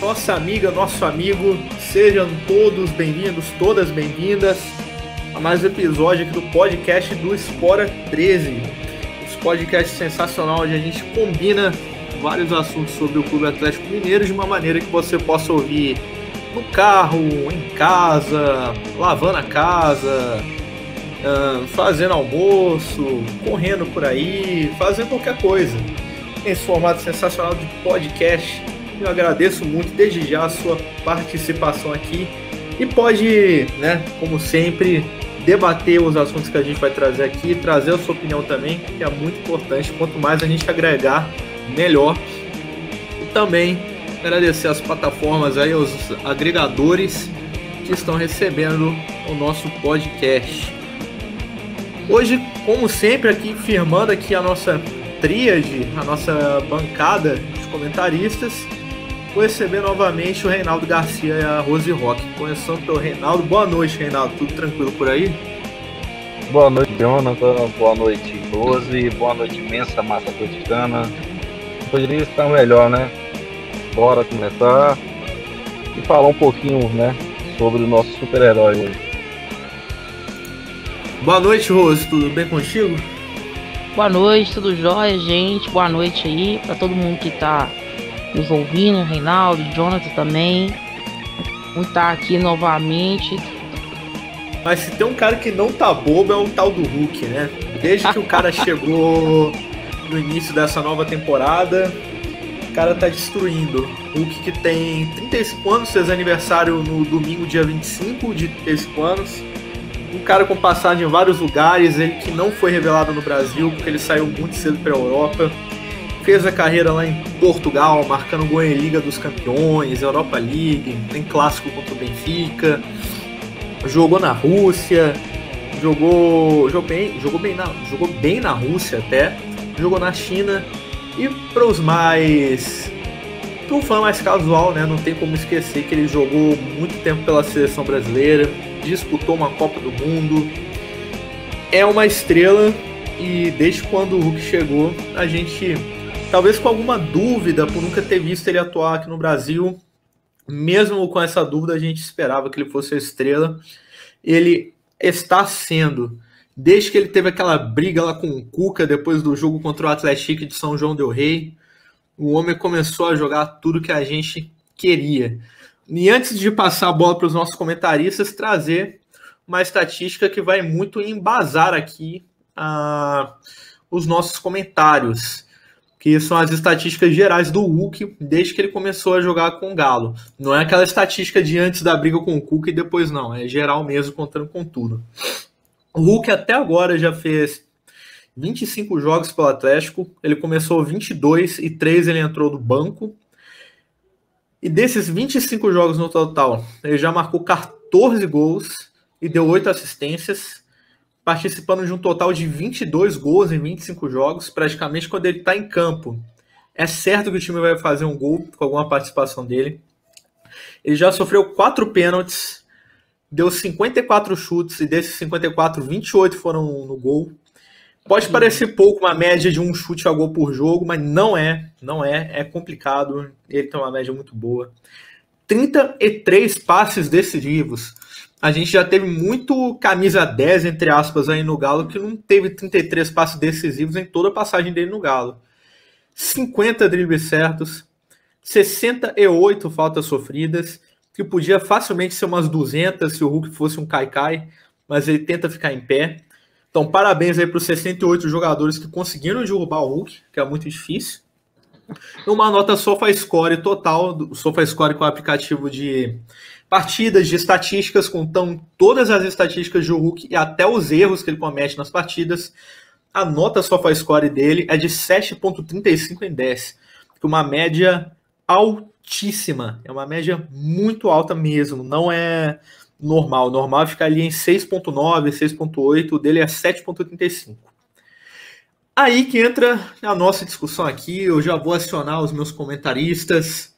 nossa amiga, nosso amigo, sejam todos bem-vindos, todas bem-vindas a mais um episódio aqui do podcast do Espora 13. Esse podcast sensacional onde a gente combina vários assuntos sobre o Clube Atlético Mineiro de uma maneira que você possa ouvir no carro, em casa, lavando a casa, fazendo almoço, correndo por aí, fazendo qualquer coisa. Esse formato sensacional de podcast. Eu agradeço muito desde já a sua participação aqui e pode, né, como sempre, debater os assuntos que a gente vai trazer aqui, trazer a sua opinião também, que é muito importante. Quanto mais a gente agregar, melhor. E também agradecer as plataformas aí, os agregadores que estão recebendo o nosso podcast. Hoje, como sempre, aqui firmando aqui a nossa tríade, a nossa bancada de comentaristas, vou receber novamente o Reinaldo Garcia e a Rose Rock. Começando pelo Reinaldo. Boa noite, Reinaldo. Tudo tranquilo por aí? Boa noite, Jonathan. Boa noite, Rose. Boa noite, imensa massa atleticana. Poderia estar melhor, né? Bora começar e falar um pouquinho, né, sobre o nosso super-herói hoje. Boa noite, Rose. Tudo bem contigo? Boa noite, tudo jóia, gente? Boa noite aí para todo mundo que tá nos ouvindo, Reinaldo, Jonathan também. Muito estar tá aqui novamente. Mas se tem um cara que não tá bobo é o tal do Hulk, né? Desde que o cara chegou no início dessa nova temporada, o cara tá destruindo. Hulk que tem 35 anos, fez aniversário no domingo, dia 25 de 35 anos um cara com passagem em vários lugares, ele que não foi revelado no Brasil, porque ele saiu muito cedo para a Europa. Fez a carreira lá em Portugal, marcando gol em Liga dos Campeões, Europa League, tem clássico contra o Benfica. Jogou na Rússia, jogou, jogou bem, jogou bem na, jogou bem na Rússia até, jogou na China. E para os mais para um fã mais casual, né, não tem como esquecer que ele jogou muito tempo pela seleção brasileira, disputou uma Copa do Mundo, é uma estrela e desde quando o Hulk chegou, a gente, talvez com alguma dúvida por nunca ter visto ele atuar aqui no Brasil, mesmo com essa dúvida, a gente esperava que ele fosse a estrela. Ele está sendo, desde que ele teve aquela briga lá com o Cuca depois do jogo contra o Atlético de São João del Rei, o homem começou a jogar tudo que a gente queria. E antes de passar a bola para os nossos comentaristas, trazer uma estatística que vai muito embasar aqui uh, os nossos comentários, que são as estatísticas gerais do Hulk desde que ele começou a jogar com o Galo. Não é aquela estatística de antes da briga com o Cuca e depois não, é geral mesmo, contando com tudo. O Hulk até agora já fez 25 jogos pelo Atlético, ele começou 22 e 3 ele entrou do banco. E desses 25 jogos no total, ele já marcou 14 gols e deu 8 assistências, participando de um total de 22 gols em 25 jogos, praticamente quando ele está em campo. É certo que o time vai fazer um gol com alguma participação dele. Ele já sofreu 4 pênaltis, deu 54 chutes e desses 54, 28 foram no gol. Pode parecer pouco uma média de um chute a gol por jogo, mas não é, não é, é complicado. Ele tem uma média muito boa. 33 passes decisivos. A gente já teve muito camisa 10, entre aspas, aí no Galo, que não teve 33 passes decisivos em toda a passagem dele no Galo. 50 dribles certos, 68 faltas sofridas, que podia facilmente ser umas 200 se o Hulk fosse um Kaikai, mas ele tenta ficar em pé. Então, parabéns aí para os 68 jogadores que conseguiram derrubar o Hulk, que é muito difícil. Uma nota SofaScore total, do SofaScore com o aplicativo de partidas, de estatísticas, contando todas as estatísticas do Hulk e até os erros que ele comete nas partidas. A nota SofaScore dele é de 7.35 em 10, que é uma média altíssima, é uma média muito alta mesmo, não é normal. Normal fica ali em 6.9, 6.8, o dele é 7.35. Aí que entra a nossa discussão aqui, eu já vou acionar os meus comentaristas.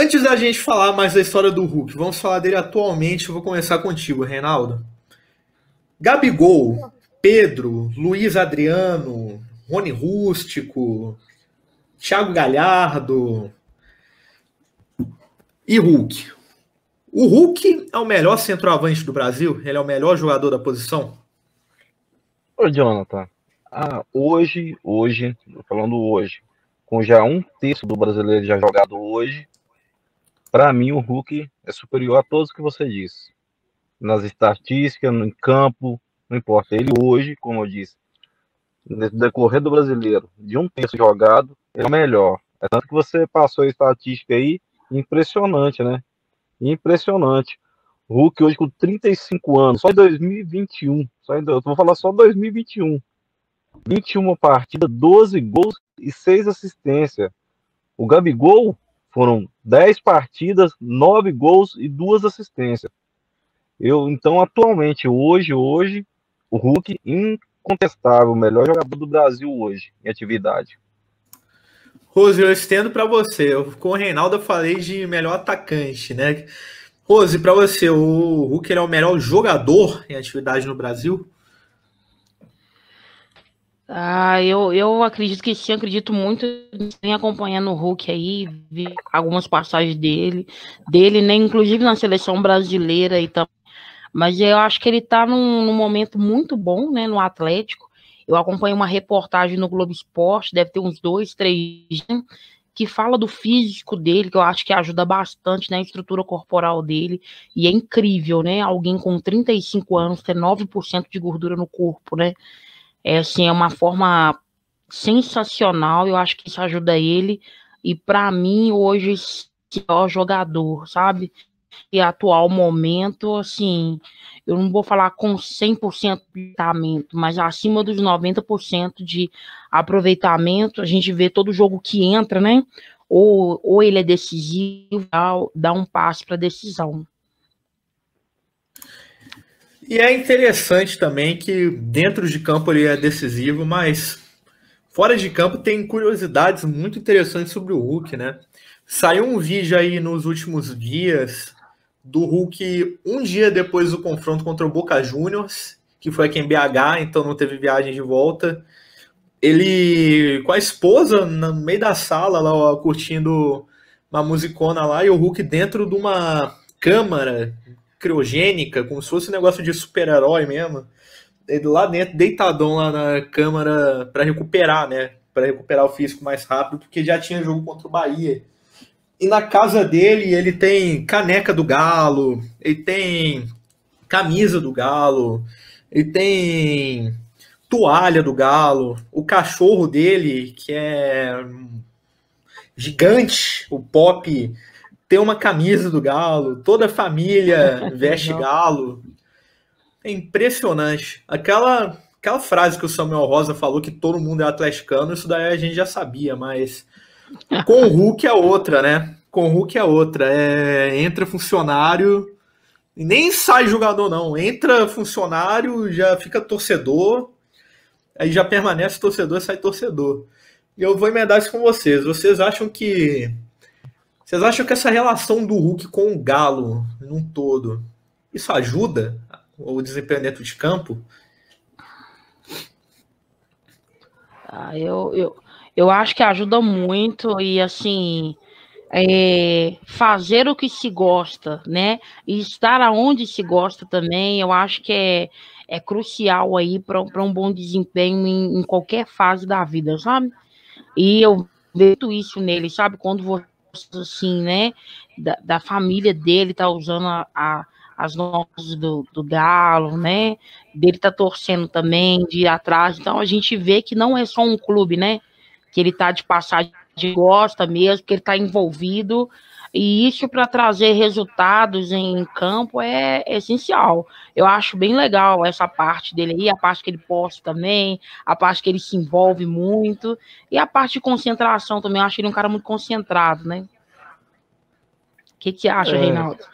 Antes da gente falar mais da história do Hulk, vamos falar dele atualmente. Eu vou começar contigo, Reinaldo. Gabigol, Pedro, Luiz Adriano, Rony Rústico, Thiago Galhardo, E Hulk? O Hulk é o melhor centroavante do Brasil? Ele é o melhor jogador da posição? Ô, Jonathan, ah, hoje, hoje, falando hoje, com já um terço do brasileiro já jogado hoje, para mim o Hulk é superior a todos que você disse. Nas estatísticas, no campo, não importa. Ele hoje, como eu disse, no decorrer do brasileiro, de um terço jogado, é o melhor. É tanto que você passou a estatística aí, impressionante, né? Impressionante. Hulk hoje com 35 anos, só em 2021, só em, eu vou falar só 2021. 21 partidas, 12 gols e 6 assistências. O Gabigol foram 10 partidas, 9 gols e 2 assistências. Eu, então, atualmente, hoje, hoje, o Hulk, incontestável, o melhor jogador do Brasil hoje, em atividade. Rose, eu estendo para você. Eu, com o Reinaldo eu falei de melhor atacante, né? Rose, para você, o Hulk é o melhor jogador em atividade no Brasil? Ah, eu, eu acredito que sim, acredito muito em acompanhando o Hulk aí, vi algumas passagens dele, dele, né, inclusive na seleção brasileira e tal. Mas eu acho que ele tá num, num momento muito bom, né, no Atlético. Eu acompanho uma reportagem no Globo Esporte, deve ter uns dois, três, né, que fala do físico dele, que eu acho que ajuda bastante na estrutura corporal dele, e é incrível, né? Alguém com 35 anos ter 9% de gordura no corpo, né? É assim, é uma forma sensacional, eu acho que isso ajuda ele, e para mim hoje o jogador, sabe? E atual momento, assim, eu não vou falar com 100% de aproveitamento, mas acima dos 90% de aproveitamento, a gente vê todo jogo que entra, né? Ou, ou ele é decisivo, dá, dá um passo para decisão. E é interessante também que dentro de campo ele é decisivo, mas fora de campo tem curiosidades muito interessantes sobre o Hulk, né? Saiu um vídeo aí nos últimos dias do Hulk um dia depois do confronto contra o Boca Juniors, que foi aqui em BH, então não teve viagem de volta. Ele com a esposa no meio da sala lá, ó, curtindo uma musicona lá, e o Hulk dentro de uma câmara criogênica, como se fosse um negócio de super-herói mesmo. Ele lá dentro, deitadão lá na câmara para recuperar, né? Para recuperar o físico mais rápido, porque já tinha jogo contra o Bahia. E na casa dele, ele tem caneca do Galo, ele tem camisa do Galo, ele tem toalha do Galo, o cachorro dele, que é gigante, o Pop, tem uma camisa do Galo, toda a família veste Galo. É impressionante. Aquela, aquela frase que o Samuel Rosa falou que todo mundo é atleticano, isso daí a gente já sabia, mas com o Hulk é outra, né? Com o Hulk é outra. É, entra funcionário e nem sai jogador, não. Entra funcionário, já fica torcedor, aí já permanece torcedor, sai torcedor. E eu vou emendar isso com vocês. Vocês acham que. Vocês acham que essa relação do Hulk com o Galo, num todo, isso ajuda o desempenho dentro de campo? Ah, eu, eu, eu acho que ajuda muito e assim é, fazer o que se gosta, né? E estar aonde se gosta também, eu acho que é, é crucial aí para um bom desempenho em, em, qualquer fase da vida, sabe? E eu vejo isso nele, sabe? Quando você, assim, né, da, da família dele tá usando a, a as notas do, do Galo, né? Dele tá torcendo também, de ir atrás. Então a gente vê que não é só um clube, né? que ele está de passagem, gosta mesmo, que ele está envolvido. E isso para trazer resultados em campo é, é essencial. Eu acho bem legal essa parte dele aí, a parte que ele posta também, a parte que ele se envolve muito, e a parte de concentração também. Eu acho ele um cara muito concentrado, né? O que, que você acha, é, Reinaldo?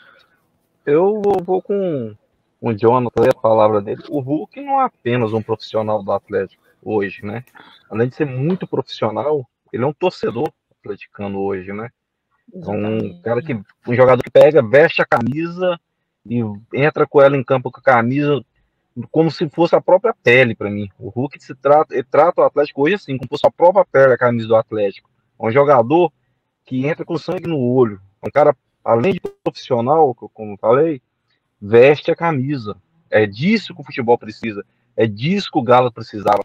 Eu vou com o Jonathan, a palavra dele. O Hulk não é apenas um profissional do Atlético hoje, né? Além de ser muito profissional, ele é um torcedor atleticano hoje, né? É um cara que um jogador que pega, veste a camisa e entra com ela em campo com a camisa como se fosse a própria pele para mim. O Hulk se trata, ele trata o Atlético hoje assim, como se fosse a própria pele a camisa do Atlético. É um jogador que entra com sangue no olho, é um cara além de profissional, como falei, veste a camisa. É disso que o futebol precisa. É disso que o Galo precisava.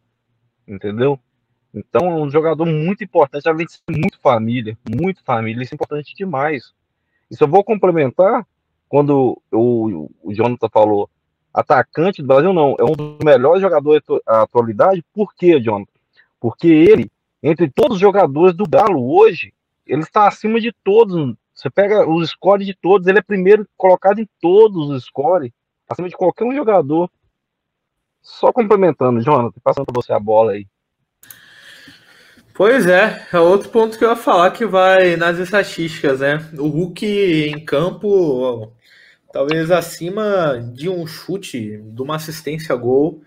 Entendeu? Então é um jogador muito importante, além de ser muito família, muito família, isso é importante demais. E só vou complementar quando o, o Jonathan falou atacante do Brasil, não, é um dos melhores jogadores da atualidade. Por quê, Jonathan? Porque ele, entre todos os jogadores do Galo hoje, ele está acima de todos. Você pega os scores de todos, ele é primeiro colocado em todos os scores, acima de qualquer um jogador. Só complementando, Jonathan, passando para você a bola aí. Pois é, é outro ponto que eu ia falar que vai nas estatísticas, né? O Hulk em campo, talvez acima de um chute, de uma assistência a gol,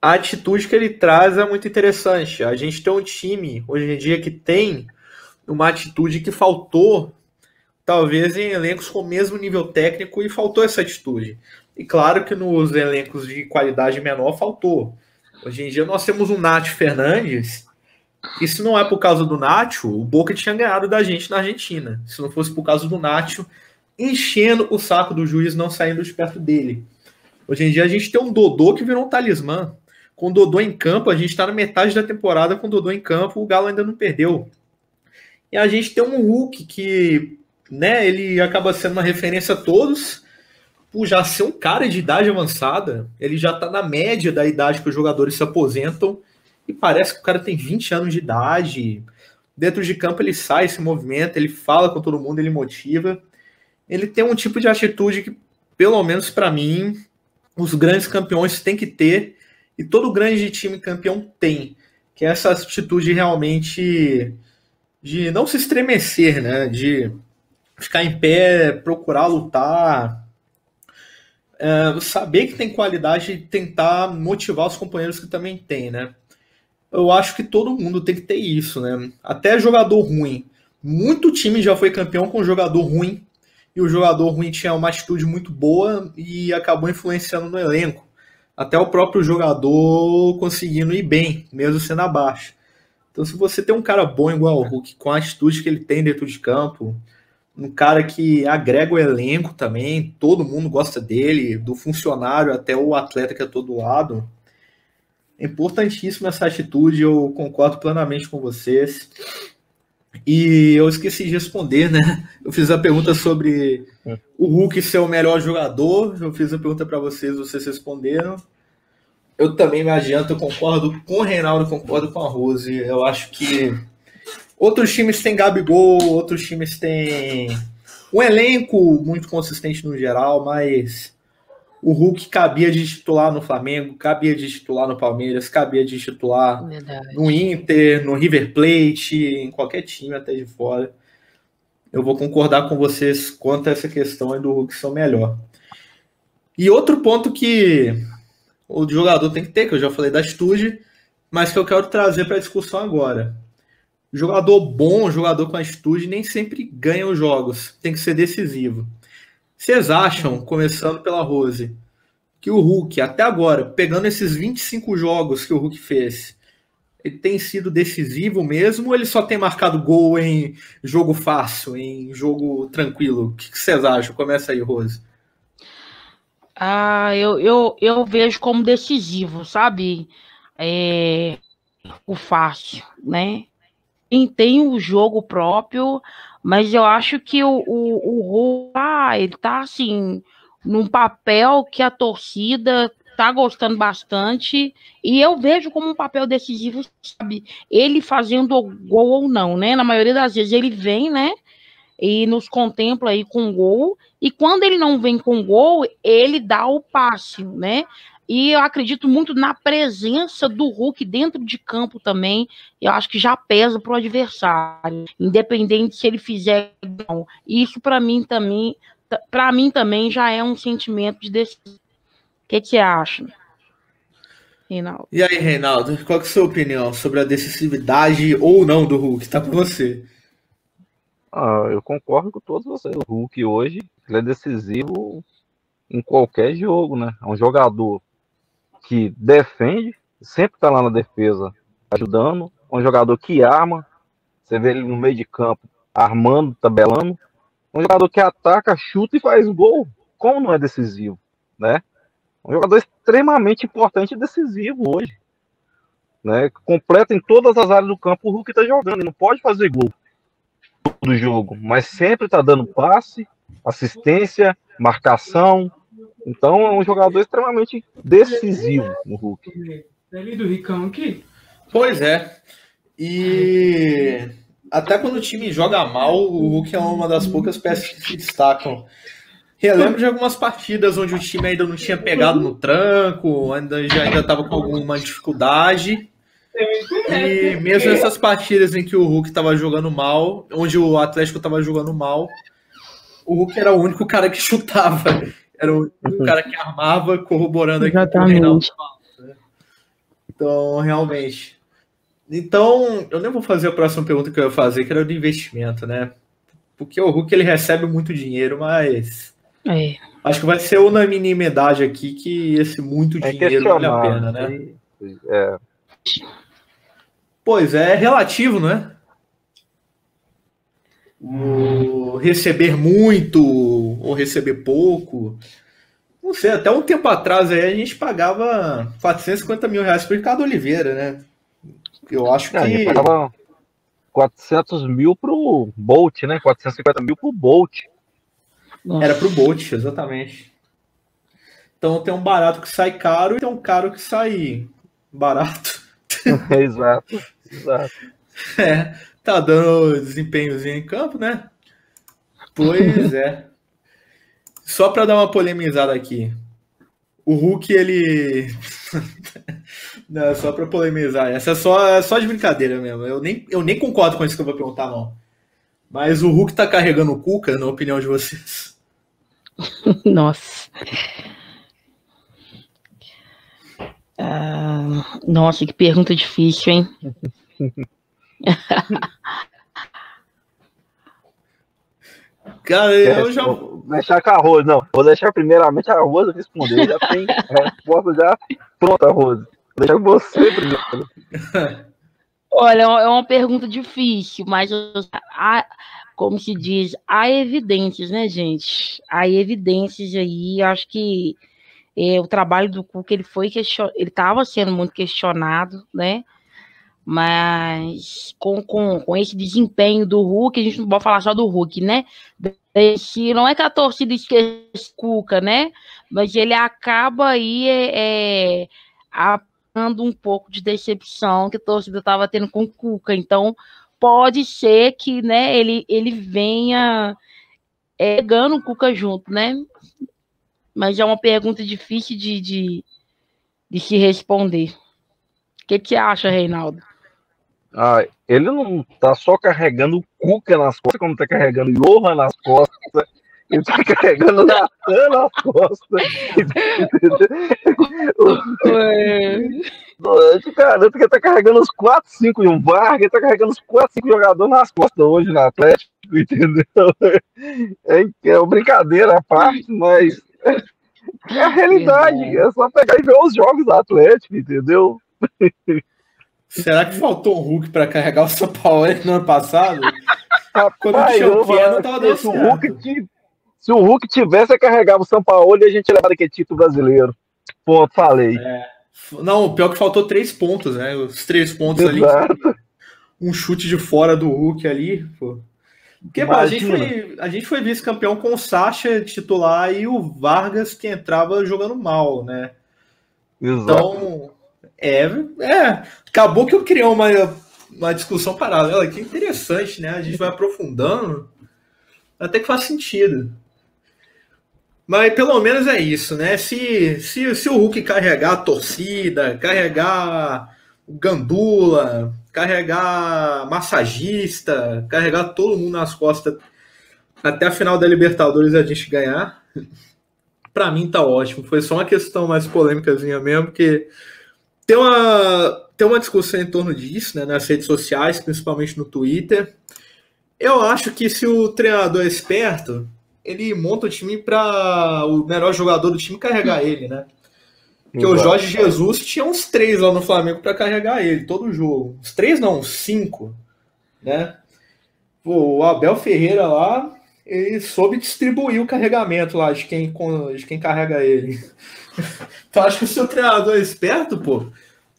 a atitude que ele traz é muito interessante. A gente tem um time hoje em dia que tem uma atitude que faltou, talvez em elencos com o mesmo nível técnico, e faltou essa atitude. E claro que nos elencos de qualidade menor faltou. Hoje em dia nós temos um Nath Fernandes e se não é por causa do Nacho, o Boca tinha ganhado da gente na Argentina. Se não fosse por causa do Nacho, enchendo o saco do juiz não saindo de perto dele. Hoje em dia a gente tem um Dodô que virou um talismã. Com o Dodô em campo, a gente está na metade da temporada com o Dodô em campo, o Galo ainda não perdeu. E a gente tem um Hulk que, né, ele acaba sendo uma referência a todos, por já ser um cara de idade avançada, ele já está na média da idade que os jogadores se aposentam e parece que o cara tem 20 anos de idade. Dentro de campo ele sai, se movimenta, ele fala com todo mundo, ele motiva. Ele tem um tipo de atitude que, pelo menos para mim, os grandes campeões têm que ter e todo grande time campeão tem, que é essa atitude realmente de não se estremecer, né? De ficar em pé, procurar lutar, é, saber que tem qualidade e tentar motivar os companheiros que também tem, né? Eu acho que todo mundo tem que ter isso, né? Até jogador ruim. Muito time já foi campeão com jogador ruim, e o jogador ruim tinha uma atitude muito boa e acabou influenciando no elenco. Até o próprio jogador conseguindo ir bem, mesmo sendo abaixo. Então, se você tem um cara bom igual o Hulk, com a atitude que ele tem dentro de campo, um cara que agrega o elenco também, todo mundo gosta dele, do funcionário até o atleta que é todo lado, importantíssima essa atitude, eu concordo plenamente com vocês. E eu esqueci de responder, né? Eu fiz a pergunta sobre o Hulk ser o melhor jogador. Eu fiz a pergunta para vocês, vocês responderam. Eu também me adianto, eu concordo com o Reinaldo, concordo com a Rose. Eu acho que outros times têm Gabigol, outros times têm um elenco muito consistente no geral, mas o Hulk cabia de titular no Flamengo, cabia de titular no Palmeiras, cabia de titular Verdade. no Inter, no River Plate, em qualquer time até de fora. Eu vou concordar com vocês quanto a essa questão do Hulk ser o melhor. E outro ponto que o jogador tem que ter, que eu já falei da atitude, mas que eu quero trazer para a discussão agora. Jogador bom, jogador com atitude, nem sempre ganha os jogos. Tem que ser decisivo. Vocês acham, começando pela Rose, que o Hulk, até agora, pegando esses 25 jogos que o Hulk fez, ele tem sido decisivo mesmo ou ele só tem marcado gol em jogo fácil, em jogo tranquilo? O que vocês acham? Começa aí, Rose. Ah, eu, eu, eu vejo como decisivo, sabe? É, o fácil, né? Quem tem o jogo próprio mas eu acho que o, o, o Rô, ah, ele tá assim, num papel que a torcida tá gostando bastante. E eu vejo como um papel decisivo, sabe? Ele fazendo gol ou não, né? Na maioria das vezes ele vem, né? E nos contempla aí com gol. E quando ele não vem com gol, ele dá o passe, né? E eu acredito muito na presença do Hulk dentro de campo também. Eu acho que já pesa para o adversário, independente se ele fizer não. Isso para mim também, para mim também já é um sentimento de decisão. O que, você acha? Reinaldo. E aí, Reinaldo, qual é a sua opinião sobre a decisividade ou não do Hulk? Tá com você. Ah, eu concordo com todos vocês. O Hulk hoje ele é decisivo em qualquer jogo, né? É um jogador que defende, sempre está lá na defesa ajudando, um jogador que arma, você vê ele no meio de campo armando, tabelando, Um jogador que ataca, chuta e faz gol. Como não é decisivo, né? Um jogador extremamente importante e decisivo hoje. Né? Completa em todas as áreas do campo o Hulk está jogando. Ele não pode fazer gol do jogo, mas sempre está dando passe, assistência, marcação. Então é um jogador extremamente decisivo no Hulk. É do Ricão aqui? Pois é. E até quando o time joga mal, o Hulk é uma das poucas peças que se destacam. Relembro de algumas partidas onde o time ainda não tinha pegado no tranco, ainda já ainda estava com alguma dificuldade. E mesmo essas partidas em que o Hulk estava jogando mal, onde o Atlético estava jogando mal, o Hulk era o único cara que chutava. Era o único cara que armava, corroborando aqui com o Reinaldo. Então, realmente. Então, eu nem vou fazer a próxima pergunta que eu ia fazer, que era do investimento, né? Porque o Hulk ele recebe muito dinheiro, mas. É. Acho que vai ser unanimidade aqui que esse muito é dinheiro vale a pena, né? É. Pois é, é relativo, né? O receber muito ou receber pouco. Não sei, até um tempo atrás aí a gente pagava 450 mil reais por Ricardo Oliveira, né? Eu acho que. É, a gente pagava 400 mil pro Bolt, né? 450 mil pro Bolt. Nossa. Era pro Bolt, exatamente. Então tem um barato que sai caro e tem um caro que sai barato. exato, exato. É, tá dando desempenhozinho em campo, né? Pois é. Só para dar uma polemizada aqui. O Hulk, ele. não, só para polemizar. Essa é só, é só de brincadeira mesmo. Eu nem, eu nem concordo com isso que eu vou perguntar, não. Mas o Hulk tá carregando o Cuca, na opinião de vocês? Nossa. Ah, nossa, que pergunta difícil, hein? Cara, eu já. Vou deixar com a Rose, não. Vou deixar primeiramente a Rose responder. Já tem a resposta já pronta, Rose. Vou deixar com você primeiro. Olha, é uma pergunta difícil, mas há, como se diz, há evidências, né, gente? Há evidências aí. Acho que é, o trabalho do Cuca ele foi question... ele estava sendo muito questionado, né? Mas com, com, com esse desempenho do Hulk, a gente não pode falar só do Hulk, né? Esse, não é que a torcida esquece Cuca, né? Mas ele acaba aí é, é, apagando um pouco de decepção que a torcida estava tendo com o Cuca. Então, pode ser que né, ele, ele venha é, o Cuca junto, né? mas é uma pergunta difícil de, de, de se responder. O que, que você acha, Reinaldo? Ah, ele não tá só carregando o Cuca nas costas, como tá carregando o Johan nas costas. Ele tá carregando o Natan nas costas. Eu te garanto que ele tá carregando os 4, 5 e um Vargas, ele tá carregando os 4, 5 jogadores nas costas hoje no Atlético, entendeu? É, é uma brincadeira à parte, mas é a realidade. É só pegar e ver os jogos do Atlético, entendeu? Será que faltou um Hulk para carregar o São Paulo no ano passado? Quando Rapaz, tinha o Keno, tava dando se, o se o Hulk tivesse carregava o São Paulo, a gente levava aquele título brasileiro. Ponto, falei. É. Não, o pior é que faltou três pontos, né? Os três pontos Exato. ali. Um chute de fora do Hulk ali. Pô. Porque pô, a gente foi, a gente foi vice-campeão com o Sacha titular e o Vargas que entrava jogando mal, né? Exato. Então, é, é, acabou que eu criei uma, uma discussão paralela que interessante, né? A gente vai aprofundando até que faz sentido. Mas pelo menos é isso, né? Se, se, se o Hulk carregar a torcida, carregar o Gandula, carregar massagista, carregar todo mundo nas costas até a final da Libertadores a gente ganhar, para mim tá ótimo. Foi só uma questão mais polêmicazinha mesmo, porque tem uma, tem uma discussão em torno disso, né, nas redes sociais, principalmente no Twitter. Eu acho que se o treinador é esperto, ele monta o time para o melhor jogador do time carregar ele, né? Porque o Jorge Jesus tinha uns três lá no Flamengo para carregar ele, todo jogo. Os três não, uns cinco. Né? Pô, o Abel Ferreira lá ele soube distribuir o carregamento lá de quem, de quem carrega ele. então acho que o seu treinador é esperto, pô.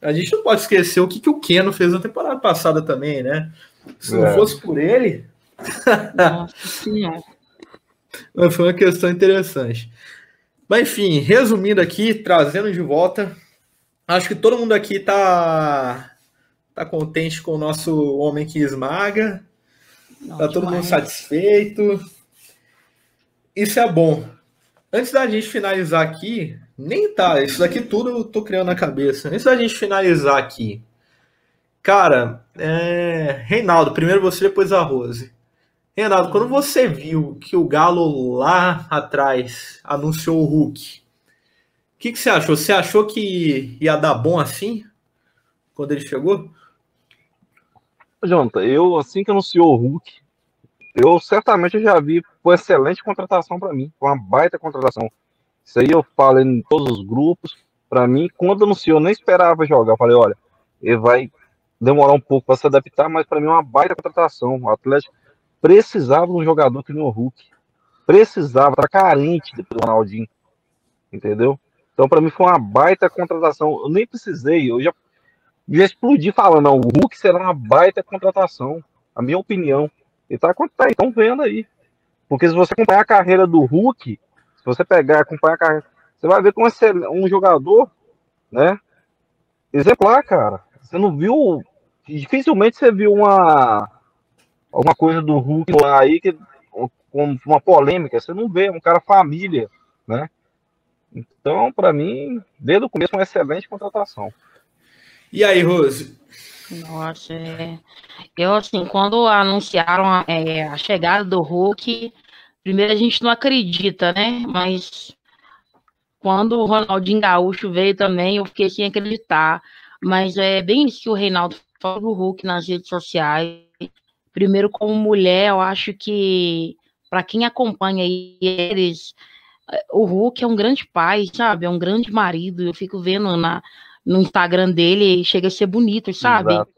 A gente não pode esquecer o que, que o Keno fez na temporada passada também, né? Se é. não fosse por ele. Nossa senhora. Foi uma questão interessante. Mas enfim, resumindo aqui, trazendo de volta, acho que todo mundo aqui tá, tá contente com o nosso homem que esmaga. Não, tá todo mundo satisfeito. Isso é bom. Antes da gente finalizar aqui, nem tá, isso daqui tudo eu tô criando na cabeça. Antes da gente finalizar aqui, cara, é... Reinaldo, primeiro você, depois a Rose. Renato, quando você viu que o Galo lá atrás anunciou o Hulk, o que, que, você achou? Você achou que ia dar bom assim? Quando ele chegou? Jonathan, eu assim que anunciou o Hulk, eu certamente já vi foi excelente contratação para mim, uma baita contratação. Isso aí eu falo em todos os grupos. Para mim, quando anunciou, eu nem esperava jogar. Eu falei, olha, ele vai demorar um pouco para se adaptar, mas para mim é uma baita contratação. O Atlético precisava de um jogador que nem o Hulk. Precisava, tá carente do Ronaldinho. Entendeu? Então, para mim, foi uma baita contratação. Eu nem precisei, eu já, já explodi falando, não, o Hulk será uma baita contratação. A minha opinião. E tá, tá estão vendo aí. Porque se você acompanhar a carreira do Hulk, se você pegar acompanhar a carreira, você vai ver como é um jogador, né? Exemplar, cara. Você não viu. Dificilmente você viu uma, alguma coisa do Hulk lá aí que com uma polêmica, você não vê, é um cara família, né? Então, para mim, desde o começo, uma excelente contratação. E aí, Rose? Nossa, é... eu assim, quando anunciaram é, a chegada do Hulk, primeiro a gente não acredita, né? Mas quando o Ronaldinho Gaúcho veio também, eu fiquei sem acreditar. Mas é bem isso que o Reinaldo falou do Hulk nas redes sociais. Primeiro, como mulher, eu acho que para quem acompanha eles, o Hulk é um grande pai, sabe? É um grande marido. Eu fico vendo na, no Instagram dele, chega a ser bonito, sabe? Exato.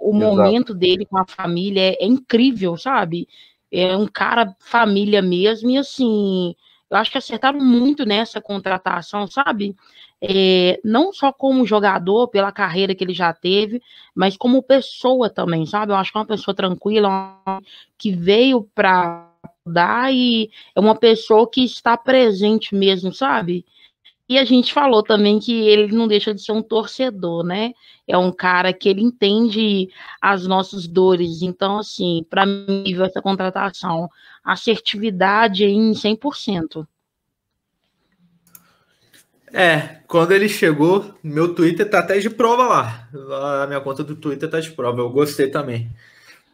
O, momento dele com a família é, é, incrível, sabe? É um cara família mesmo, e assim, eu acho que acertaram muito nessa contratação, sabe? é, não só como jogador, pela carreira que ele já teve, mas como pessoa também, sabe? Eu acho que é uma pessoa tranquila, que veio para dar e é uma pessoa que está presente mesmo, sabe? E a gente falou também que ele não deixa de ser um torcedor, né? É um cara que ele entende as nossas dores. Então, assim, para mim, essa contratação, assertividade em 100%. É, quando ele chegou, meu Twitter tá até de prova lá. A minha conta do Twitter tá de prova. Eu gostei também.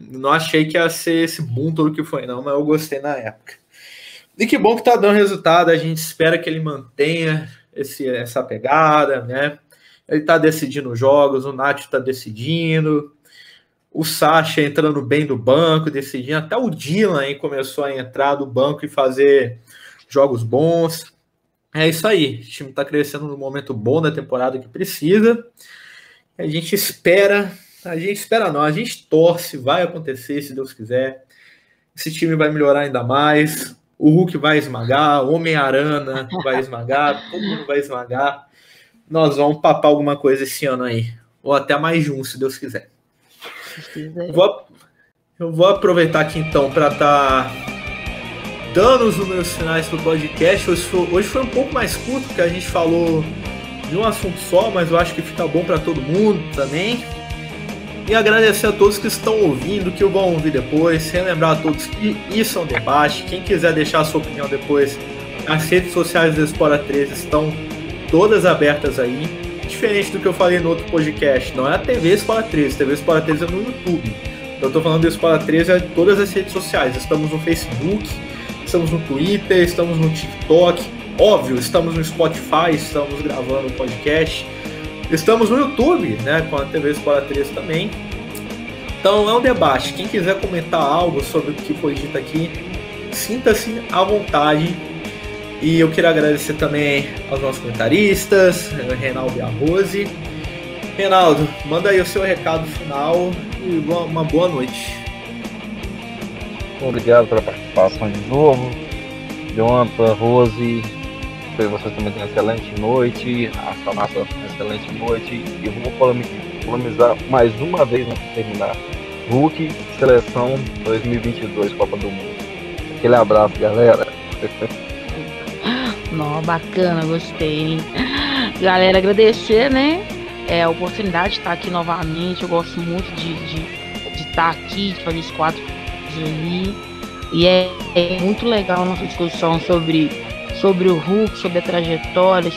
Não achei que ia ser esse boom todo que foi, não, mas eu gostei na época. E que bom que tá dando resultado. A gente espera que ele mantenha esse, essa pegada, né? Ele tá decidindo jogos, o Nath tá decidindo, o Sacha entrando bem do banco, decidindo. Até o Dylan começou a entrar do banco e fazer jogos bons. É isso aí. O time está crescendo no momento bom da temporada que precisa. A gente espera, a gente espera não, a gente torce, vai acontecer se Deus quiser. Esse time vai melhorar ainda mais. O Hulk vai esmagar, o Homem-Aranha vai esmagar, todo mundo vai esmagar. Nós vamos papar alguma coisa esse ano aí. Ou até mais de um, se Deus quiser. Vou, eu vou aproveitar aqui então para estar. Tá dando os números finais pro podcast. Hoje foi, hoje foi um pouco mais curto, porque a gente falou de um assunto só, mas eu acho que fica bom para todo mundo também. E agradecer a todos que estão ouvindo, que vão ouvir depois. Sem lembrar a todos que isso é um debate. Quem quiser deixar a sua opinião depois, as redes sociais do Espora 13 estão todas abertas aí. Diferente do que eu falei no outro podcast, não é a TV Espora 13, a TV Espora 13 é no YouTube. Eu tô falando do Espora 13 é todas as redes sociais. Estamos no Facebook, estamos no Twitter, estamos no TikTok, óbvio, estamos no Spotify, estamos gravando o podcast, estamos no YouTube, né, com a TV Sport 3 também. Então é um debate. Quem quiser comentar algo sobre o que foi dito aqui, sinta-se à vontade. E eu quero agradecer também aos nossos comentaristas, Reinaldo e a Rose. Reinaldo, manda aí o seu recado final e uma boa noite. Obrigado pela participação de novo. Jonathan, Rose, espero vocês também tenham uma excelente noite. A uma excelente noite. E vou polemizar mais uma vez antes de terminar. Hulk, seleção 2022, Copa do Mundo. Aquele abraço, galera. Não, bacana, gostei, hein? Galera, agradecer, né? É, a oportunidade de estar aqui novamente. Eu gosto muito de, de, de estar aqui, de fazer esse quatro aí. E é, é, muito legal a nossa discussão sobre, sobre o Hulk, sobre a trajetória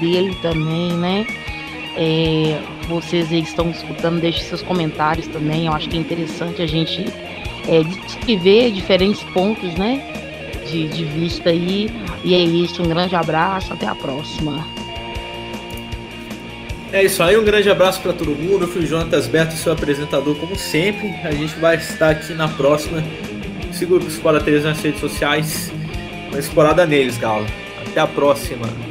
dele também, né? É, vocês aí que estão escutando, deixem seus comentários também. Eu acho que é interessante a gente é, descrever diferentes pontos, né? De, de vista aí. E é isso, um grande abraço, até a próxima. É isso aí, um grande abraço para todo mundo. Eu fui o Jonatas Beto, seu apresentador, como sempre. A gente vai estar aqui na próxima. Siga o Explora 3 nas redes sociais. Uma explorada neles, Galo. Até a próxima.